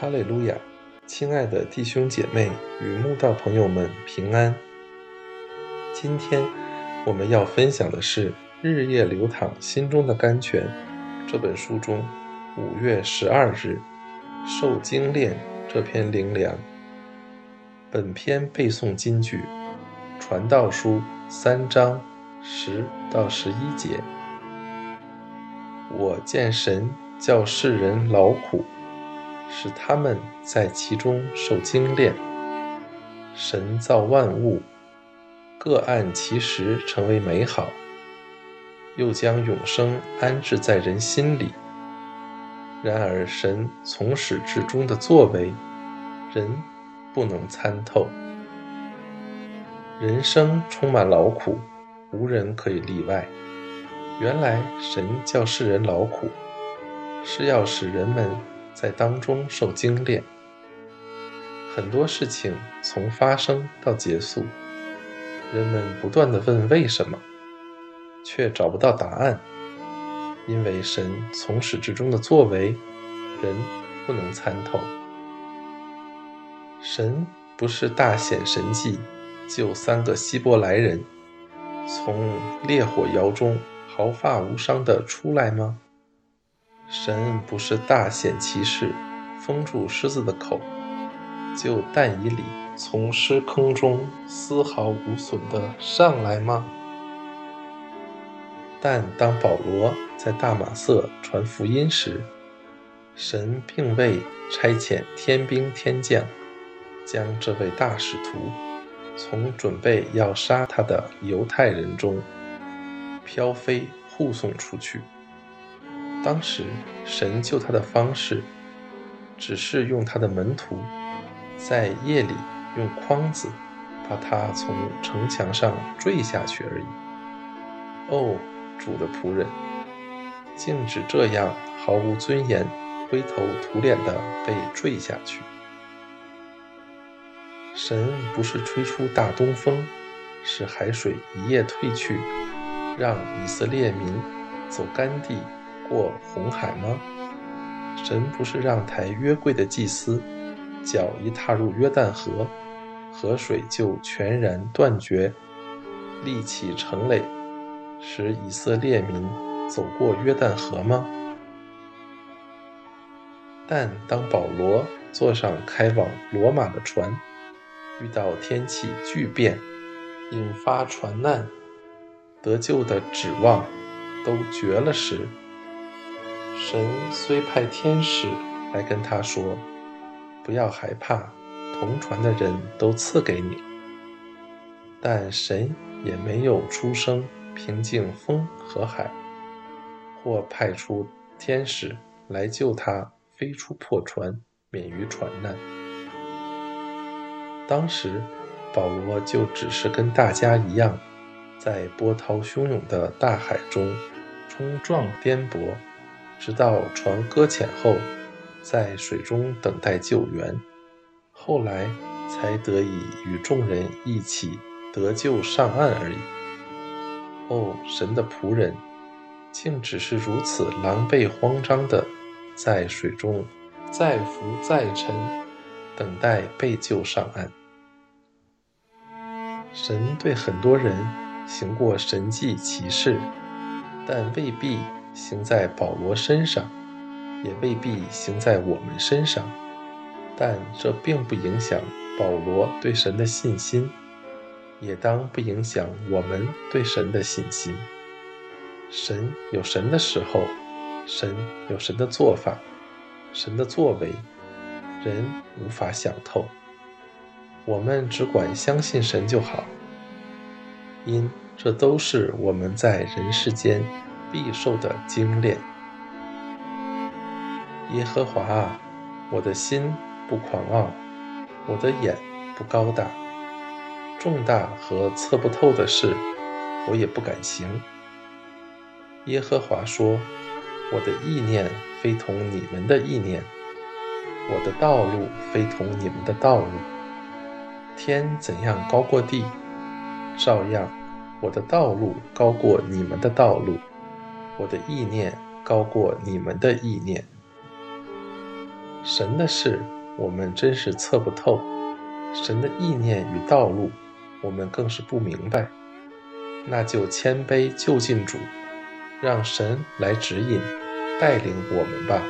哈利路亚，亲爱的弟兄姐妹与慕道朋友们平安。今天我们要分享的是《日夜流淌心中的甘泉》这本书中五月十二日《受精炼》这篇灵粮。本篇背诵金句：《传道书》三章十到十一节。我见神叫世人劳苦。使他们在其中受精炼。神造万物，各按其时成为美好，又将永生安置在人心里。然而，神从始至终的作为，人不能参透。人生充满劳苦，无人可以例外。原来，神叫世人劳苦，是要使人们。在当中受精炼，很多事情从发生到结束，人们不断的问为什么，却找不到答案，因为神从始至终的作为，人不能参透。神不是大显神迹，救三个希伯来人从烈火窑中毫发无伤的出来吗？神不是大显其事，封住狮子的口，就但以理从狮坑中丝毫无损的上来吗？但当保罗在大马色传福音时，神并未差遣天兵天将，将这位大使徒从准备要杀他的犹太人中飘飞护送出去。当时，神救他的方式，只是用他的门徒在夜里用筐子把他从城墙上坠下去而已。哦，主的仆人，竟只这样毫无尊严、灰头土脸地被坠下去。神不是吹出大东风，使海水一夜退去，让以色列民走干地。过红海吗？神不是让抬约柜的祭司脚一踏入约旦河，河水就全然断绝，立起城垒，使以色列民走过约旦河吗？但当保罗坐上开往罗马的船，遇到天气巨变，引发船难，得救的指望都绝了时，神虽派天使来跟他说：“不要害怕，同船的人都赐给你。”但神也没有出声平静风和海，或派出天使来救他飞出破船，免于船难。当时，保罗就只是跟大家一样，在波涛汹涌的大海中冲撞颠簸。直到船搁浅后，在水中等待救援，后来才得以与众人一起得救上岸而已。哦，神的仆人，竟只是如此狼狈慌张的在水中再浮再沉，等待被救上岸。神对很多人行过神迹奇事，但未必。行在保罗身上，也未必行在我们身上，但这并不影响保罗对神的信心，也当不影响我们对神的信心。神有神的时候，神有神的做法，神的作为，人无法想透。我们只管相信神就好，因这都是我们在人世间。必受的精炼。耶和华啊，我的心不狂傲，我的眼不高大，重大和测不透的事，我也不敢行。耶和华说：“我的意念非同你们的意念，我的道路非同你们的道路。天怎样高过地，照样，我的道路高过你们的道路。”我的意念高过你们的意念。神的事我们真是测不透，神的意念与道路我们更是不明白。那就谦卑就近主，让神来指引、带领我们吧。